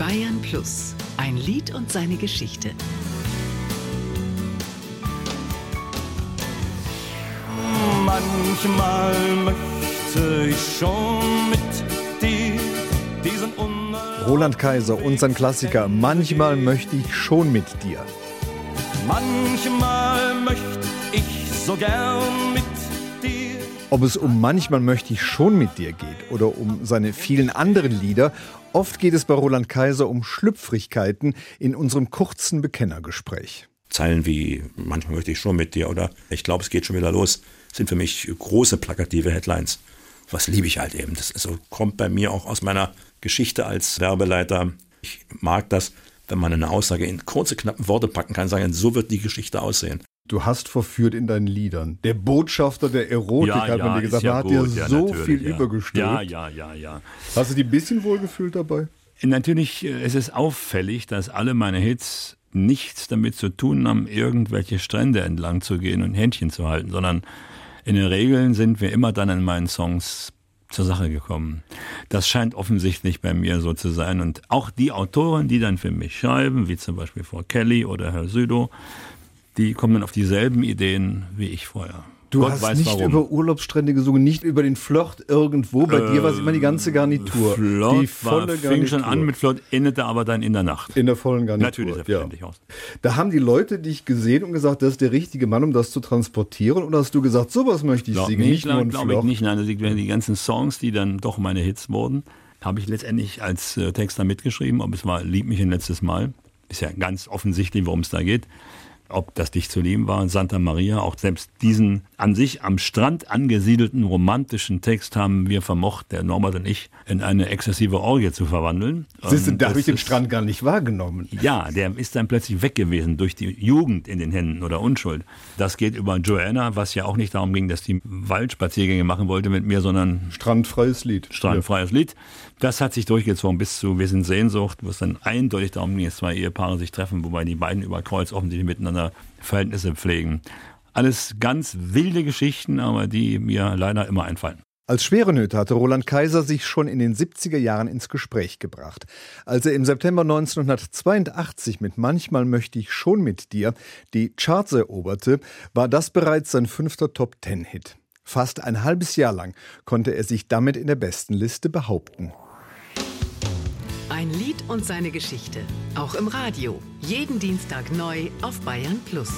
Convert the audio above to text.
Bayern Plus, ein Lied und seine Geschichte. Manchmal möchte ich schon mit dir diesen Roland Kaiser und sein Klassiker Manchmal möchte ich schon mit dir. Manchmal möchte ich so gern mit dir. Ob es um Manchmal möchte ich schon mit dir geht oder um seine vielen anderen Lieder, oft geht es bei Roland Kaiser um Schlüpfrigkeiten in unserem kurzen Bekennergespräch. Zeilen wie Manchmal möchte ich schon mit dir oder Ich glaube, es geht schon wieder los, sind für mich große plakative Headlines. Was liebe ich halt eben. Das also kommt bei mir auch aus meiner Geschichte als Werbeleiter. Ich mag das, wenn man eine Aussage in kurze, knappen Worte packen kann, sagen, so wird die Geschichte aussehen. Du hast verführt in deinen Liedern. Der Botschafter der Erotik ja, hat man dir gesagt, ja hat gut, dir ja, so viel ja. übergestülpt. Ja, ja, ja, ja. Hast du dich ein bisschen wohlgefühlt dabei? Natürlich äh, es ist auffällig, dass alle meine Hits nichts damit zu tun haben, irgendwelche Strände entlang zu gehen und Händchen zu halten, sondern in den Regeln sind wir immer dann in meinen Songs zur Sache gekommen. Das scheint offensichtlich bei mir so zu sein. Und auch die Autoren, die dann für mich schreiben, wie zum Beispiel Frau Kelly oder Herr Südow, die kommen dann auf dieselben Ideen wie ich vorher. Du Gott hast weiß nicht warum. über Urlaubsstrände gesungen, nicht über den Flirt irgendwo. Bei dir war es immer die ganze Garnitur. Flott die volle war, Garnitur. fing schon an mit Flott, endete aber dann in der Nacht. In der vollen Garnitur. Natürlich, selbstverständlich aus. Da haben die Leute dich gesehen und gesagt, das ist der richtige Mann, um das zu transportieren. Oder hast du gesagt, sowas möchte ich Glaub singen, nicht glaube ich Floch? nicht. Nein, das liegt, die ganzen Songs, die dann doch meine Hits wurden, habe ich letztendlich als äh, Texter mitgeschrieben. Ob es war Lieb mich ein letztes Mal. Ist ja ganz offensichtlich, worum es da geht. Ob das dich zu lieben war, Santa Maria, auch selbst diesen an sich am Strand angesiedelten romantischen Text haben wir vermocht, der Norbert und ich, in eine exzessive Orgie zu verwandeln. Siehst du, da habe ich den Strand gar nicht wahrgenommen. ja, der ist dann plötzlich weg gewesen durch die Jugend in den Händen oder Unschuld. Das geht über Joanna, was ja auch nicht darum ging, dass die Waldspaziergänge machen wollte mit mir, sondern Strandfreies Lied. strandfreies Lied. Das hat sich durchgezogen bis zu Wir sind Sehnsucht, wo es dann eindeutig darum ging, dass zwei Ehepaare sich treffen, wobei die beiden über Kreuz offensichtlich miteinander Verhältnisse pflegen. Alles ganz wilde Geschichten, aber die mir leider immer einfallen. Als schwere Nöte hatte Roland Kaiser sich schon in den 70er Jahren ins Gespräch gebracht. Als er im September 1982 mit Manchmal möchte ich schon mit dir die Charts eroberte, war das bereits sein fünfter Top-Ten-Hit. Fast ein halbes Jahr lang konnte er sich damit in der besten Liste behaupten. Ein Lied und seine Geschichte. Auch im Radio. Jeden Dienstag neu auf Bayern Plus.